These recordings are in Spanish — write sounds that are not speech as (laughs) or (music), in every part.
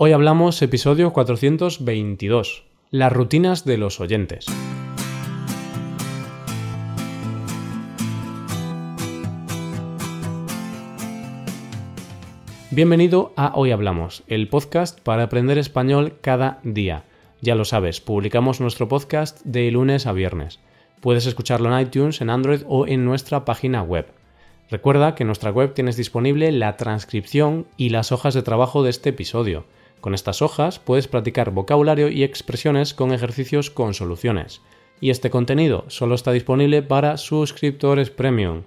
Hoy hablamos episodio 422, las rutinas de los oyentes. Bienvenido a Hoy Hablamos, el podcast para aprender español cada día. Ya lo sabes, publicamos nuestro podcast de lunes a viernes. Puedes escucharlo en iTunes, en Android o en nuestra página web. Recuerda que en nuestra web tienes disponible la transcripción y las hojas de trabajo de este episodio. Con estas hojas puedes practicar vocabulario y expresiones con ejercicios con soluciones. Y este contenido solo está disponible para suscriptores premium.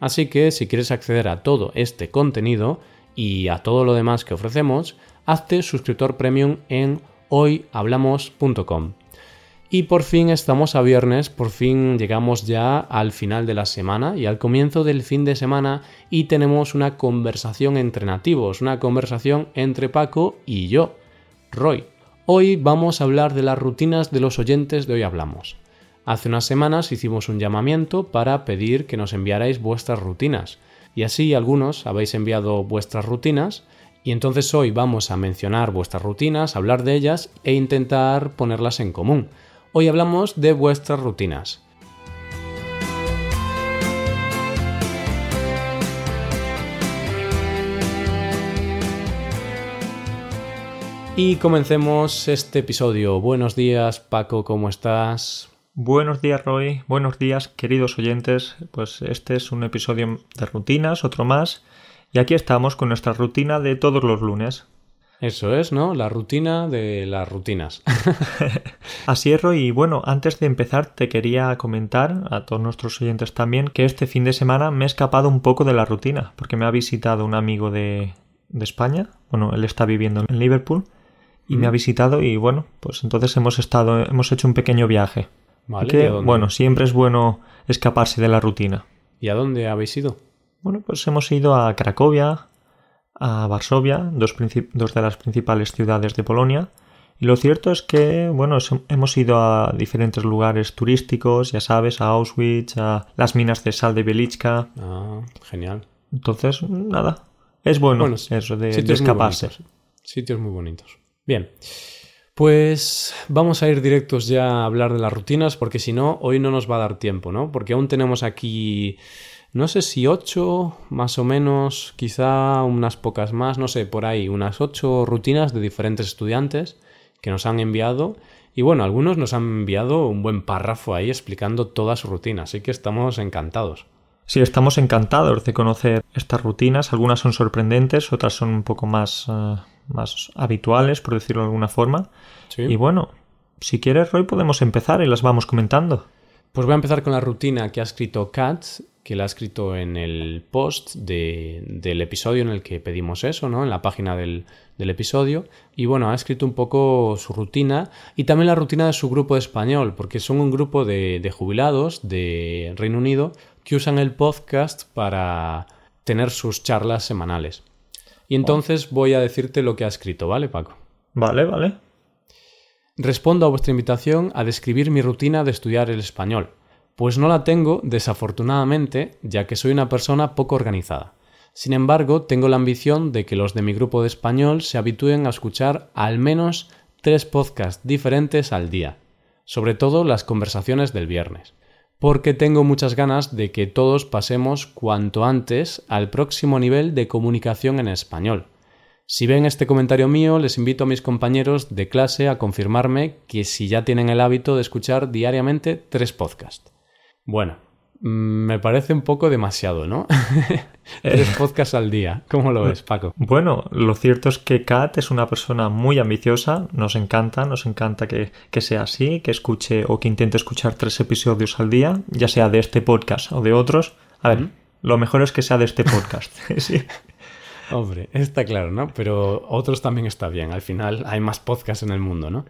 Así que si quieres acceder a todo este contenido y a todo lo demás que ofrecemos, hazte suscriptor premium en hoyhablamos.com. Y por fin estamos a viernes, por fin llegamos ya al final de la semana y al comienzo del fin de semana y tenemos una conversación entre nativos, una conversación entre Paco y yo, Roy. Hoy vamos a hablar de las rutinas de los oyentes de Hoy Hablamos. Hace unas semanas hicimos un llamamiento para pedir que nos enviarais vuestras rutinas y así algunos habéis enviado vuestras rutinas y entonces hoy vamos a mencionar vuestras rutinas, hablar de ellas e intentar ponerlas en común. Hoy hablamos de vuestras rutinas. Y comencemos este episodio. Buenos días, Paco, ¿cómo estás? Buenos días, Roy. Buenos días, queridos oyentes. Pues este es un episodio de rutinas, otro más. Y aquí estamos con nuestra rutina de todos los lunes. Eso es, ¿no? La rutina de las rutinas. (laughs) Así es, Roy. Y bueno, antes de empezar, te quería comentar a todos nuestros oyentes también que este fin de semana me he escapado un poco de la rutina, porque me ha visitado un amigo de, de España. Bueno, él está viviendo en Liverpool y me ha visitado y bueno, pues entonces hemos estado, hemos hecho un pequeño viaje. Vale, que, bueno, siempre es bueno escaparse de la rutina. ¿Y a dónde habéis ido? Bueno, pues hemos ido a Cracovia, a Varsovia, dos, de las principales ciudades de Polonia. Y lo cierto es que, bueno, hemos ido a diferentes lugares turísticos, ya sabes, a Auschwitz, a las minas de sal de Belichka. Ah, genial. Entonces, nada, es bueno, Bueno, eso de, Sitios escaparse. Sitios muy bonitos. Bien. Pues vamos a ir directos ya a hablar de las rutinas, porque si no, hoy no nos va a dar tiempo, ¿no? Porque aún tenemos aquí, no sé si ocho, más o menos, quizá unas pocas más, no sé, por ahí, unas ocho rutinas de diferentes estudiantes que nos han enviado. Y bueno, algunos nos han enviado un buen párrafo ahí explicando toda su rutina, así que estamos encantados. Sí, estamos encantados de conocer estas rutinas. Algunas son sorprendentes, otras son un poco más, eh, más habituales, por decirlo de alguna forma. ¿Sí? Y bueno, si quieres, Roy, podemos empezar y las vamos comentando. Pues voy a empezar con la rutina que ha escrito Kat, que la ha escrito en el post de- del episodio en el que pedimos eso, ¿no? En la página del, del episodio. Y bueno, ha escrito un poco su rutina y también la rutina de su grupo de español, porque son un grupo de, de jubilados de Reino Unido que usan el podcast para tener sus charlas semanales. Y entonces voy a decirte lo que ha escrito, ¿vale, Paco? Vale, vale. Respondo a vuestra invitación a describir mi rutina de estudiar el español, pues no la tengo, desafortunadamente, ya que soy una persona poco organizada. Sin embargo, tengo la ambición de que los de mi grupo de español se habitúen a escuchar al menos tres podcasts diferentes al día, sobre todo las conversaciones del viernes, porque tengo muchas ganas de que todos pasemos cuanto antes al próximo nivel de comunicación en español. Si ven este comentario mío, les invito a mis compañeros de clase a confirmarme que si ya tienen el hábito de escuchar diariamente tres podcasts. Bueno, mm, me parece un poco demasiado, ¿no? (laughs) tres podcasts al día. ¿Cómo lo ves, Paco? Bueno, lo cierto es que Kat es una persona muy ambiciosa, nos encanta, nos encanta que, que sea así, que escuche o que intente escuchar tres episodios al día, ya sea de este podcast o de otros. A ver, lo mejor es que sea de este podcast. (laughs) sí. Hombre, está claro, ¿no? Pero otros también está bien. Al final hay más podcasts en el mundo, ¿no?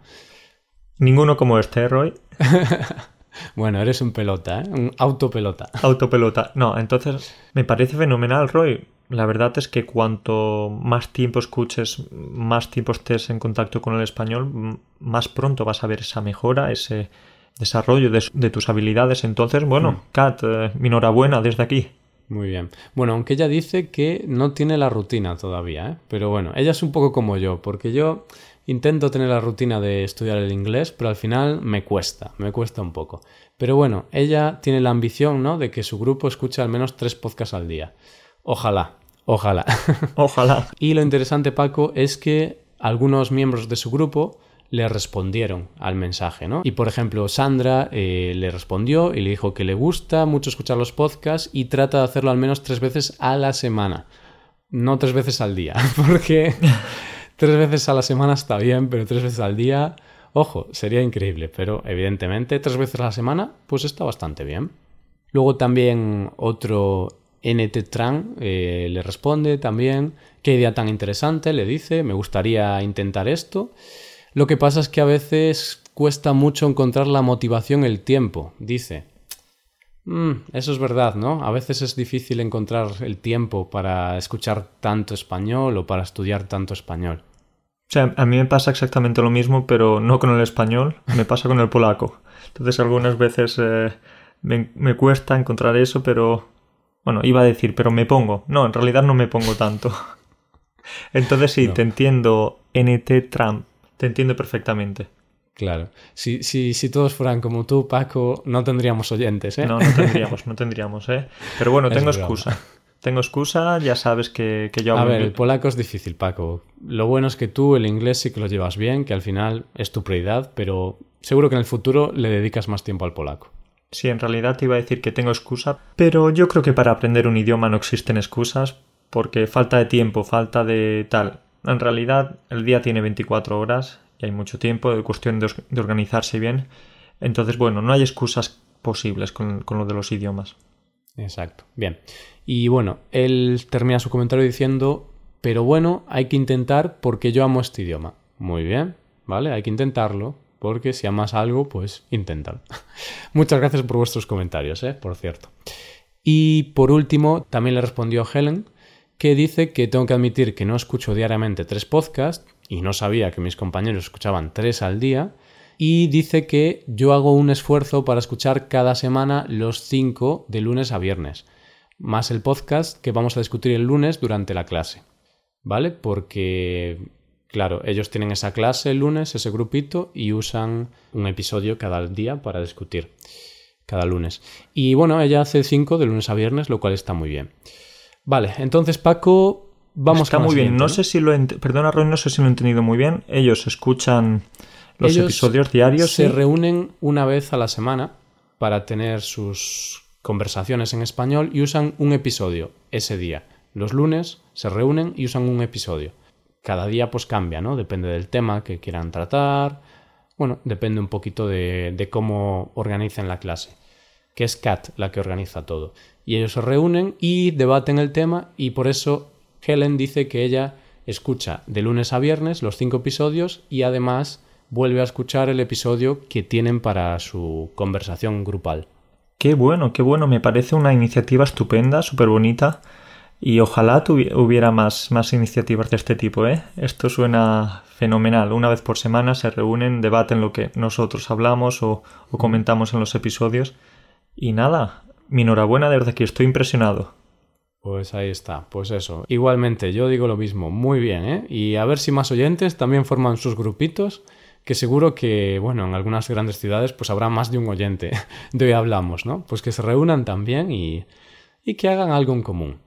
Ninguno como este, Roy. (laughs) Bueno, eres un pelota, ¿eh? Un autopelota. (laughs) Autopelota. No, entonces me parece fenomenal, Roy. La verdad es que cuanto más tiempo escuches, más tiempo estés en contacto con el español, más pronto vas a ver esa mejora, ese desarrollo de, de tus habilidades. Entonces, bueno, Kat, eh, mi enhorabuena desde aquí. Muy bien. Bueno, aunque ella dice que no tiene la rutina todavía, ¿eh? pero bueno, ella es un poco como yo, porque yo intento tener la rutina de estudiar el inglés, pero al final me cuesta, me cuesta un poco. Pero bueno, ella tiene la ambición, ¿no? De que su grupo escuche al menos tres podcasts al día. Ojalá, ojalá. (laughs) Ojalá. y lo interesante, Paco, es que algunos miembros de su grupo le respondieron al mensaje, ¿no? Y por ejemplo, Sandra eh, le respondió y le dijo que le gusta mucho escuchar los podcasts y trata de hacerlo al menos tres veces a la semana. No tres veces al día, (laughs) porque tres veces a la semana está bien, pero tres veces al día, ojo, sería increíble, pero evidentemente tres veces a la semana, pues está bastante bien. Luego también otro NT Tran eh, le responde también, qué idea tan interesante, le dice, me gustaría intentar esto. Lo que pasa es que a veces cuesta mucho encontrar la motivación, el tiempo, dice. Mm, eso es verdad, ¿no? A veces es difícil encontrar el tiempo para escuchar tanto español o para estudiar tanto español. O sea, a mí me pasa exactamente lo mismo, pero no con el español, me pasa con el polaco. Entonces algunas veces eh, me, me, cuesta encontrar eso, pero... Bueno, iba a decir, pero me pongo. No, en realidad no me pongo tanto. (laughs) Entonces sí, no. te entiendo NT Trump te entiendo perfectamente. Claro. Si, si, si, todos fueran como tú, Paco, no tendríamos oyentes, ¿eh? No, no tendríamos, no tendríamos, ¿eh? (laughs) Pero bueno, tengo excusa. Tengo excusa, ya sabes que, que yo... A ver, el polaco es difícil, Paco. Lo bueno es que tú el inglés sí que lo llevas bien, que al final es tu prioridad, pero seguro que en el futuro le dedicas más tiempo al polaco. Sí, en realidad te iba a decir que tengo excusa, pero yo creo que para aprender un idioma no existen excusas, porque falta de tiempo, falta de tal. En realidad, el día tiene 24 horas y hay mucho tiempo, de cuestión de, de organizarse bien. Entonces, bueno, no hay excusas posibles con, con, lo de los idiomas. Exacto. Bien. Y bueno, él termina su comentario diciendo, pero bueno, hay que intentar porque yo amo este idioma. Muy bien, ¿vale? Hay que intentarlo, porque si amas algo, pues inténtalo. (laughs) Muchas gracias por vuestros comentarios, ¿eh? Por cierto. Y por último, también le respondió Helen, que dice que tengo que admitir que no escucho diariamente tres podcasts y no sabía que mis compañeros escuchaban tres al día. Y dice que yo hago un esfuerzo para escuchar cada semana los cinco de lunes a viernes, más el podcast que vamos a discutir el lunes durante la clase. ¿Vale? Porque, claro, ellos tienen esa clase el lunes, ese grupito, y usan un episodio cada día para discutir cada lunes. Y bueno, ella hace cinco de lunes a viernes, lo cual está muy bien. Vale, entonces Paco, vamos Está muy bien. No, ¿no, sé si lo perdona Roy, no sé si lo he entendido muy bien. Ellos escuchan los Ellos episodios diarios. Se ¿sí? reúnen una vez a la semana para tener sus conversaciones en español y usan un episodio ese día. Los lunes se reúnen y usan un episodio. Cada día pues cambia, ¿no? Depende del tema que quieran tratar. Bueno, depende un poquito de, de cómo organicen la clase. Que es Kat la que organiza todo y ellos se reúnen y debaten el tema y por eso Helen dice que ella escucha de lunes a viernes los cinco episodios y además vuelve a escuchar el episodio que tienen para su conversación grupal. Qué bueno, qué bueno, me parece una iniciativa estupenda, súper bonita y ojalá hubiera más, más iniciativas de este tipo, ¿eh? Esto suena fenomenal. Una vez por semana se reúnen, debaten lo que nosotros hablamos o, o comentamos en los episodios y nada, mi enhorabuena, de verdad que estoy impresionado. Pues ahí está, pues eso. Igualmente, yo digo lo mismo, muy bien, ¿eh? Y a ver si más oyentes también forman sus grupitos, que seguro que, bueno, en algunas grandes ciudades pues habrá más de un oyente (laughs) de hoy hablamos, ¿no? Pues que se reúnan también y, y que hagan algo en común.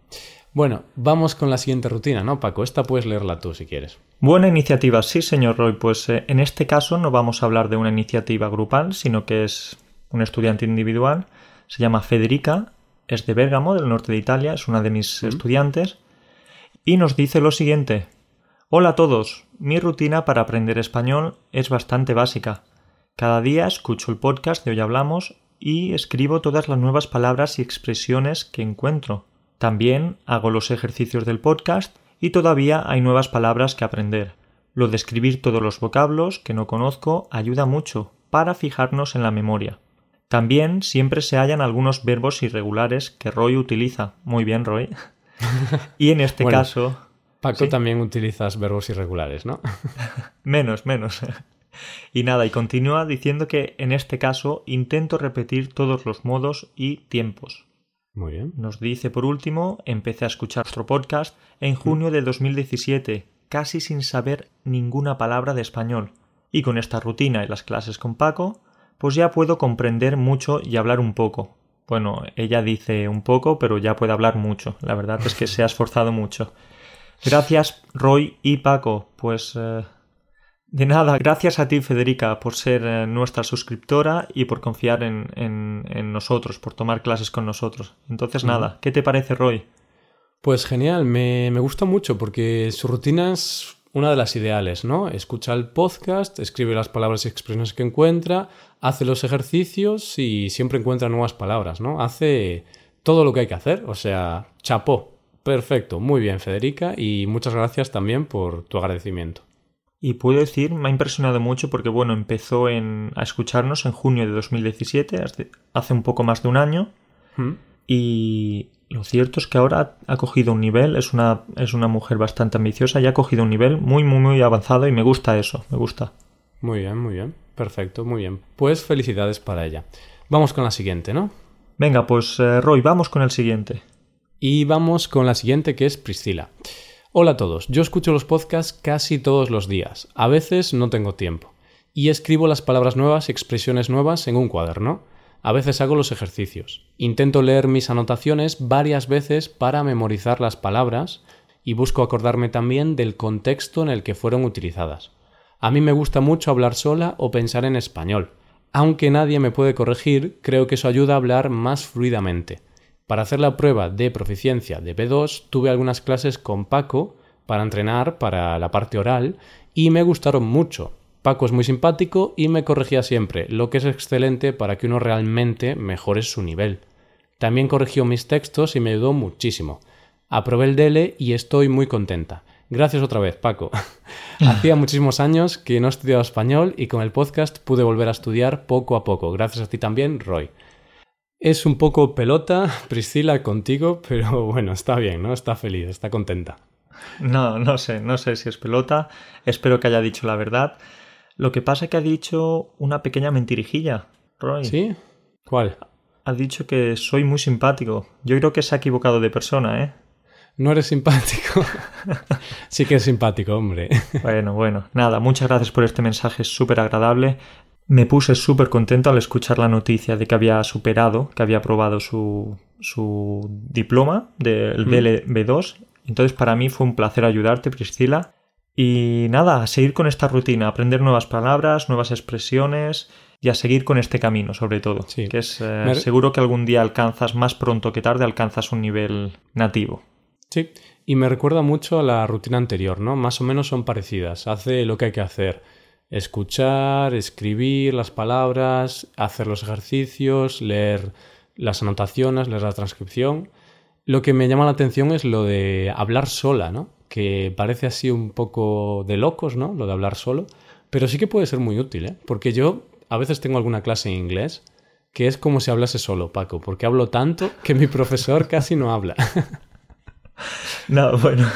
Bueno, vamos con la siguiente rutina, ¿no, Paco? Esta puedes leerla tú si quieres. Buena iniciativa, sí, señor Roy. Pues eh, en este caso no vamos a hablar de una iniciativa grupal, sino que es un estudiante individual se llama Federica, es de Bérgamo, del norte de Italia, es una de mis mm. estudiantes, y nos dice lo siguiente. Hola a todos, mi rutina para aprender español es bastante básica. Cada día escucho el podcast de Hoy Hablamos y escribo todas las nuevas palabras y expresiones que encuentro. También hago los ejercicios del podcast y todavía hay nuevas palabras que aprender. Lo de escribir todos los vocablos que no conozco ayuda mucho para fijarnos en la memoria. También siempre se hallan algunos verbos irregulares que Roy utiliza. Muy bien, Roy. (laughs) y en este bueno, caso. Paco ¿sí? también utilizas verbos irregulares, ¿no? (laughs) menos, menos. y nada, y continúa diciendo que en este caso intento repetir todos los modos y tiempos. Muy bien. Nos dice por último, empecé a escuchar nuestro podcast en junio de 2017, casi sin saber ninguna palabra de español. Y con esta rutina y las clases con Paco, pues ya puedo comprender mucho y hablar un poco. Bueno, ella dice un poco, pero ya puede hablar mucho. La verdad es que se ha esforzado mucho. Gracias, Roy y Paco. Pues eh, de nada, gracias a ti, Federica, por ser eh, nuestra suscriptora y por confiar en, en, nosotros, por tomar clases con nosotros. Entonces, nada, ¿qué te parece, Roy? Pues genial, me, me gusta mucho porque su rutina es una de las ideales, ¿no? Escucha el podcast, escribe las palabras y expresiones que encuentra, hace los ejercicios y siempre encuentra nuevas palabras, ¿no? Hace todo lo que hay que hacer, o sea, chapó. Perfecto, muy bien, Federica, y muchas gracias también por tu agradecimiento. Y puedo decir, me ha impresionado mucho porque, bueno, empezó en, a escucharnos en junio de 2017, hace un poco más de un año. ¿Mm? Y lo cierto es que ahora ha cogido un nivel, es una, es una mujer bastante ambiciosa y ha cogido un nivel muy, muy, muy avanzado y me gusta eso, me gusta. Muy bien, muy bien. Perfecto, muy bien. Pues felicidades para ella. Vamos con la siguiente, ¿no? Venga, pues eh, Roy, vamos con el siguiente. Y vamos con la siguiente que es Priscila. Hola a todos, yo escucho los podcasts casi todos los días, a veces no tengo tiempo, y escribo las palabras nuevas y expresiones nuevas en un cuaderno. A veces hago los ejercicios. Intento leer mis anotaciones varias veces para memorizar las palabras y busco acordarme también del contexto en el que fueron utilizadas. A mí me gusta mucho hablar sola o pensar en español. Aunque nadie me puede corregir, creo que eso ayuda a hablar más fluidamente. Para hacer la prueba de proficiencia de B2 tuve algunas clases con Paco para entrenar para la parte oral y me gustaron mucho. Paco es muy simpático y me corregía siempre, lo que es excelente para que uno realmente mejore su nivel. También corrigió mis textos y me ayudó muchísimo. Aprobé el DELE y estoy muy contenta. Gracias otra vez, Paco. (laughs) Hacía muchísimos años que no estudiaba español y con el podcast pude volver a estudiar poco a poco. Gracias a ti también, Roy. Es un poco pelota, (laughs) Priscila, contigo, pero bueno, está bien, ¿no? Está feliz, está contenta. No, no sé, no sé si es pelota. Espero que haya dicho la verdad. Lo que pasa es que ha dicho una pequeña mentirijilla, Roy. ¿Sí? ¿Cuál? Ha dicho que soy muy simpático. Yo creo que se ha equivocado de persona, ¿eh? No eres simpático. (laughs) sí que es simpático, hombre. bueno, bueno. Nada, muchas gracias por este mensaje súper agradable. Me puse súper contento al escuchar la noticia de que había superado, que había aprobado su, su diploma del BLB2. Entonces para mí fue un placer ayudarte, Priscila. Y nada, a seguir con esta rutina, aprender nuevas palabras, nuevas expresiones y a seguir con este camino, sobre todo. Sí. Que es eh, seguro que algún día alcanzas, más pronto que tarde, alcanzas un nivel nativo. Sí, y me recuerda mucho a la rutina anterior, ¿no? Más o menos son parecidas. Hace lo que hay que hacer escuchar, escribir las palabras, hacer los ejercicios, leer las anotaciones, leer la transcripción. Lo que me llama la atención es lo de hablar sola, ¿no? Que parece así un poco de locos, ¿no? Lo de hablar solo, pero sí que puede ser muy útil, ¿eh? Porque yo a veces tengo alguna clase en inglés que es como si hablase solo, Paco, porque hablo tanto que mi profesor (laughs) casi no habla. no, bueno.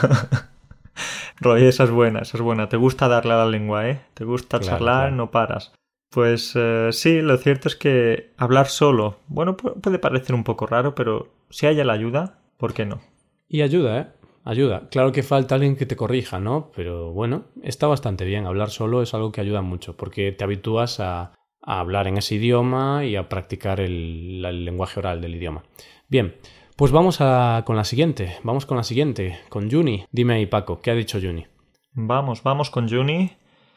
Roy, esa es buena, esa es buena. Te gusta darle a la lengua, ¿eh? Te gusta charlar, no paras. Pues eh, sí, lo cierto es que hablar solo, bueno, puede parecer un poco raro, pero si hay la ayuda, ¿por qué no? Y ayuda, ¿eh? Ayuda. Claro que falta alguien que te corrija, ¿no? Pero bueno, está bastante bien. Hablar solo es algo que ayuda mucho, porque te habitúas a, hablar en ese idioma y a practicar el lenguaje oral del idioma. Bien, pues vamos a, con la siguiente, vamos con la siguiente, con Juni. Dime ahí, Paco, ¿qué ha dicho Juni? Vamos, vamos con Juni,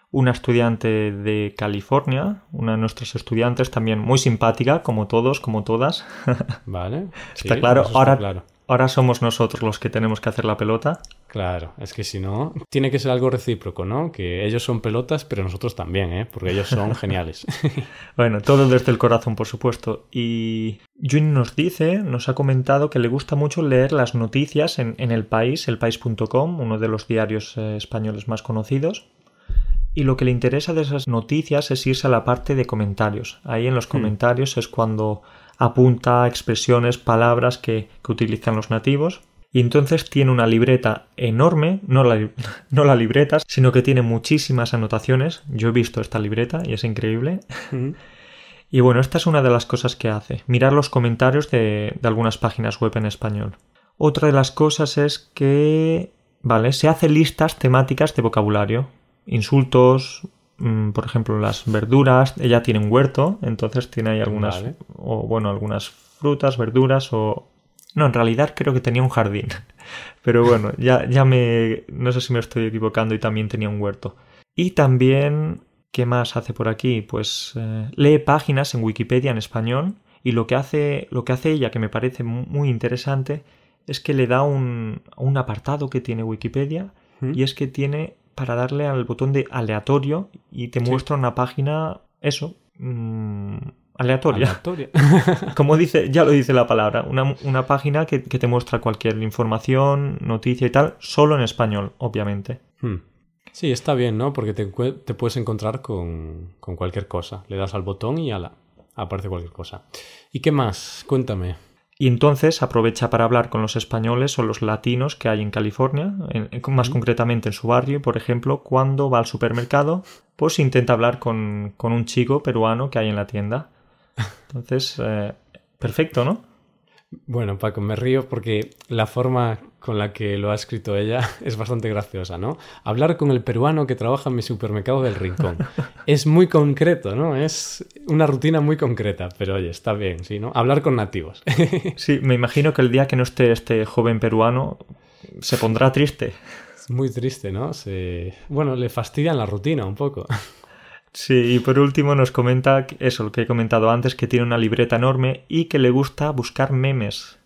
una estudiante de California, una de nuestras estudiantes también muy simpática, como todos, como todas. (laughs) Vale. está claro. Ahora, claro. ahora somos nosotros los que tenemos que hacer la pelota. Claro, es que si no, tiene que ser algo recíproco, ¿no? Que ellos son pelotas, pero nosotros también, ¿eh? Porque ellos son (laughs) geniales. bueno, todo desde el corazón, por supuesto. Y Juni nos dice, nos ha comentado que le gusta mucho leer las noticias en, El País, elpaís.com, uno de los diarios eh, españoles más conocidos. Y lo que le interesa de esas noticias es irse a la parte de comentarios. Ahí en los hmm. comentarios es cuando apunta expresiones, palabras que utilizan los nativos y entonces tiene una libreta enorme, no la, (laughs) no la libreta, sino que tiene muchísimas anotaciones. Yo he visto esta libreta y es increíble. Y bueno, esta es una de las cosas que hace, mirar los comentarios de, de algunas páginas web en español. Otra de las cosas es que, vale, se hace listas temáticas de vocabulario, insultos, mm, por ejemplo, las verduras. Ella tiene un huerto, entonces tiene ahí algunas, Vale. o bueno, algunas frutas, verduras o... No, en realidad creo que tenía un jardín. (laughs) Pero bueno, ya, ya me... No sé si me estoy equivocando y también tenía un huerto. Y también, ¿qué más hace por aquí? Pues eh, lee páginas en Wikipedia en español y lo que hace, lo que hace ella, que me parece mu- muy interesante, es que le da un, un apartado que tiene Wikipedia ¿Mm? y es que tiene para darle al botón de aleatorio y te Sí. muestra una página, eso, mm, aleatoria. Aleatoria. (laughs) Como dice, ya lo dice la palabra, una, una página que, que te muestra cualquier información, noticia y tal, solo en español, obviamente. Hmm. Sí, está bien, ¿no? Porque te, te puedes encontrar con, con cualquier cosa. Le das al botón y ala, aparece cualquier cosa. ¿Y qué más? Cuéntame. Y entonces aprovecha para hablar con los españoles o los latinos que hay en California, en- en- más concretamente en su barrio, por ejemplo, cuando va al supermercado, pues intenta hablar con, con un chico peruano que hay en la tienda. Entonces, eh, perfecto, ¿no? Bueno, Paco, me río porque la forma con la que lo ha escrito ella (laughs) es bastante graciosa, ¿no? Hablar con el peruano que trabaja en mi supermercado del rincón. (laughs) Es muy concreto, ¿no? Es una rutina muy concreta, pero oye, está bien, ¿sí? ¿no? Hablar con nativos. (laughs) Sí, me imagino que el día que no esté este joven peruano se pondrá triste. Es muy triste, ¿no? Se... Bueno, le fastidian la rutina un poco. Sí, y por último nos comenta eso, lo que he comentado antes, que tiene una libreta enorme y que le gusta buscar memes.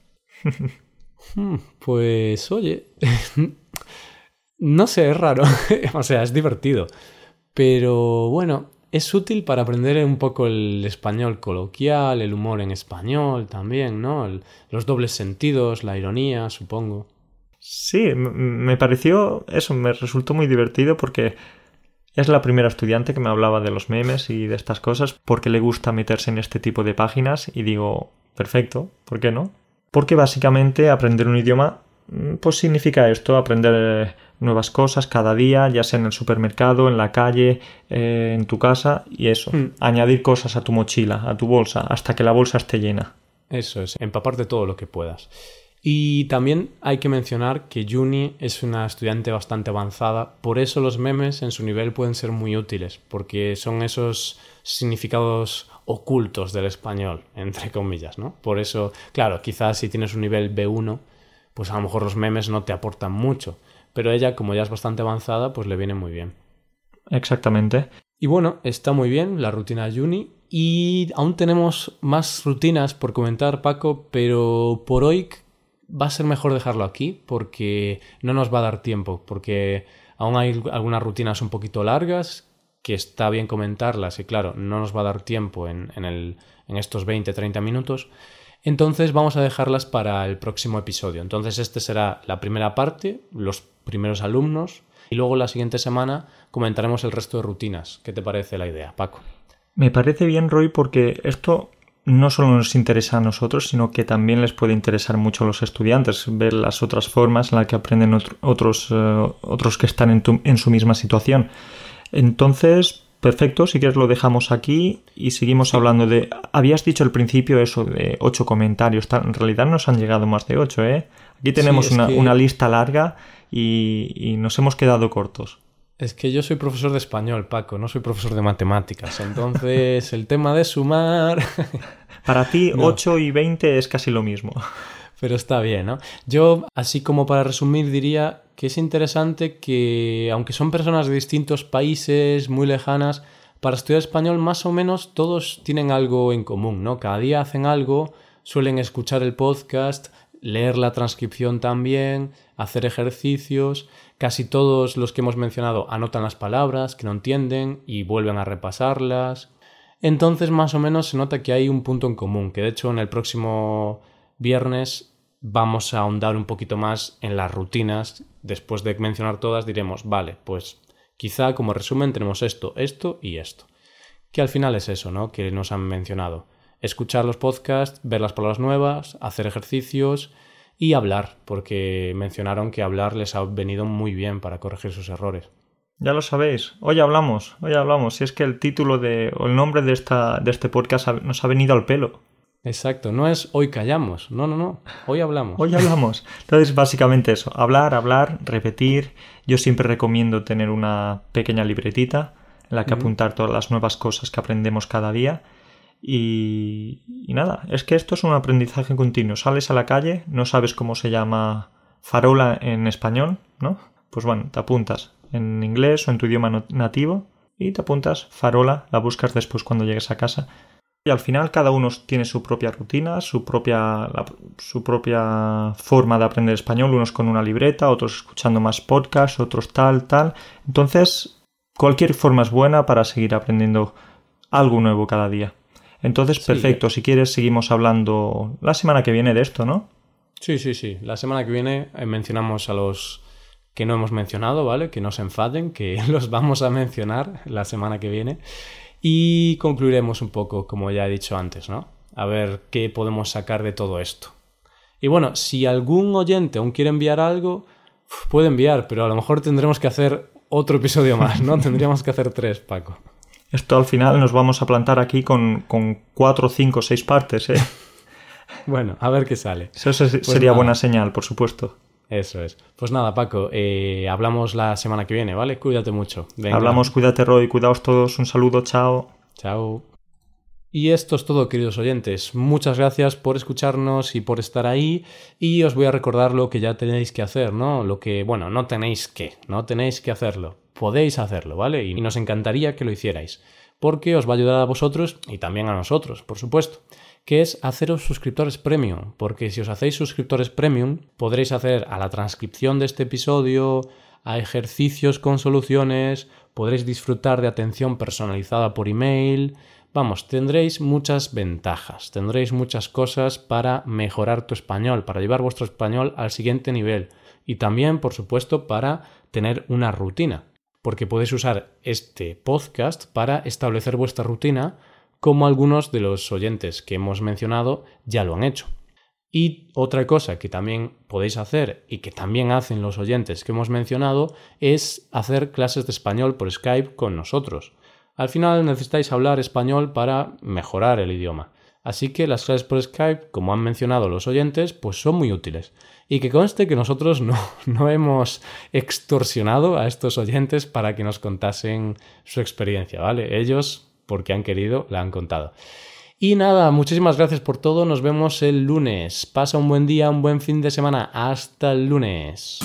Hmm, Pues oye, (laughs) no sé, es raro. (laughs) o sea, es divertido. Pero bueno, es útil para aprender un poco el español coloquial, el humor en español también, ¿no? El- los dobles sentidos, la ironía, supongo. Sí, me pareció eso, me resultó muy divertido porque es la primera estudiante que me hablaba de los memes y de estas cosas porque le gusta meterse en este tipo de páginas y digo, perfecto, ¿por qué no? Porque básicamente aprender un idioma mm, pues significa esto, aprender eh, nuevas cosas cada día, ya sea en el supermercado, en la calle, eh, en tu casa y eso, Mm. añadir cosas a tu mochila, a tu bolsa, hasta que la bolsa esté llena. Eso es, empaparte todo lo que puedas. Y también hay que mencionar que Juni es una estudiante bastante avanzada, por eso los memes en su nivel pueden ser muy útiles, porque son esos significados ocultos del español, (laughs) entre comillas, ¿no? Por eso, claro, quizás si tienes un nivel B1, pues a lo mejor los memes no te aportan mucho, pero ella, como ya es bastante avanzada, pues le viene muy bien. Exactamente. Y bueno, está muy bien la rutina Juni. Y aún tenemos más rutinas por comentar, Paco, pero por hoy va a ser mejor dejarlo aquí porque no nos va a dar tiempo, porque aún hay algunas rutinas un poquito largas que está bien comentarlas y claro, no nos va a dar tiempo en, en, el, en estos 20-30 minutos. Entonces vamos a dejarlas para el próximo episodio. Entonces este será la primera parte, los primeros alumnos, y luego la siguiente semana comentaremos el resto de rutinas. ¿Qué te parece la idea, Paco? Me parece bien, Roy, porque esto no solo nos interesa a nosotros, sino que también les puede interesar mucho a los estudiantes, ver las otras formas en las que aprenden otro- otros, eh, otros que están en, tu- en su misma situación. Entonces, perfecto, si quieres lo dejamos aquí y seguimos hablando de... Habías dicho al principio eso de ocho comentarios, en realidad nos han llegado más de ocho, ¿eh? Aquí tenemos una, que- una lista larga y, y nos hemos quedado cortos. Es que yo soy profesor de español, Paco, no soy profesor de matemáticas. Entonces, el tema de sumar... (laughs) Para ti, No. 8 y 20 es casi lo mismo. (laughs) Pero está bien, ¿no? Yo, así como para resumir, diría que es interesante que, aunque son personas de distintos países, muy lejanas, para estudiar español más o menos todos tienen algo en común, ¿no? Cada día hacen algo, suelen escuchar el podcast, leer la transcripción también, hacer ejercicios. Casi todos los que hemos mencionado anotan las palabras que no entienden y vuelven a repasarlas. Entonces, más o menos se nota que hay un punto en común, que de hecho en el próximo viernes vamos a ahondar un poquito más en las rutinas. Después de mencionar todas, diremos, vale, pues quizá como resumen tenemos esto, esto y esto. Que al final es eso, ¿no? Que nos han mencionado. Escuchar los podcasts, ver las palabras nuevas, hacer ejercicios y hablar, porque mencionaron que hablar les ha venido muy bien para corregir sus errores. Ya lo sabéis, hoy hablamos, hoy hablamos. Si es que el título de, o el nombre de, esta, de este podcast nos ha venido al pelo. Exacto, no es hoy callamos, no, no, no, hoy hablamos. Hoy hablamos. Entonces, básicamente eso, hablar, hablar, repetir. Yo siempre recomiendo tener una pequeña libretita en la que apuntar todas las nuevas cosas que aprendemos cada día. Y, nada, es que esto es un aprendizaje continuo. Sales a la calle, no sabes cómo se llama farola en español, ¿no? Pues bueno, te apuntas en inglés o en tu idioma nativo y te apuntas farola, la buscas después cuando llegues a casa. Y al final cada uno tiene su propia rutina, su propia, su propia forma de aprender español, unos con una libreta, otros escuchando más podcasts, otros tal, tal. Entonces, cualquier forma es buena para seguir aprendiendo algo nuevo cada día. Entonces, perfecto, si quieres seguimos hablando la semana que viene de esto, ¿no? Sí, sí, sí. La semana que viene eh, mencionamos a los que no hemos mencionado, ¿vale? Que no se enfaden, que (laughs) los vamos a mencionar la semana que viene. Y concluiremos un poco, como ya he dicho antes, ¿no? A ver qué podemos sacar de todo esto. Y bueno, si algún oyente aún quiere enviar algo, puede enviar, pero a lo mejor tendremos que hacer otro episodio más, ¿no? (laughs) Tendríamos que hacer tres, Paco. Esto al final nos vamos a plantar aquí con, con cuatro, cinco, seis partes, ¿eh? (laughs) bueno, a ver qué sale. Eso pues sería buena señal, por supuesto. Eso es. Pues nada, Paco, eh, hablamos la semana que viene, ¿vale? Cuídate mucho. Hablamos, cuídate, Roy, cuidaos todos. Un saludo, chao. Chao. Y esto es todo, queridos oyentes. Muchas gracias por escucharnos y por estar ahí. Y os voy a recordar lo que ya tenéis que hacer, ¿no? Lo que, bueno, no tenéis que, no tenéis que hacerlo. Podéis hacerlo, ¿vale? Y nos encantaría que lo hicierais. Porque os va a ayudar a vosotros y también a nosotros, por supuesto que es haceros suscriptores premium, porque si os hacéis suscriptores premium podréis hacer a la transcripción de este episodio, a ejercicios con soluciones, podréis disfrutar de atención personalizada por email, vamos, tendréis muchas ventajas, tendréis muchas cosas para mejorar tu español, para llevar vuestro español al siguiente nivel y también, por supuesto, para tener una rutina, porque podéis usar este podcast para establecer vuestra rutina como algunos de los oyentes que hemos mencionado ya lo han hecho. Y otra cosa que también podéis hacer y que también hacen los oyentes que hemos mencionado es hacer clases de español por Skype con nosotros. Al final necesitáis hablar español para mejorar el idioma. Así que las clases por Skype, como han mencionado los oyentes, pues son muy útiles. Y que conste que nosotros no, (laughs) no hemos extorsionado a estos oyentes para que nos contasen su experiencia, ¿vale? Ellos porque han querido, la han contado. Y nada, muchísimas gracias por todo. Nos vemos el lunes. Pasa un buen día, un buen fin de semana. Hasta el lunes.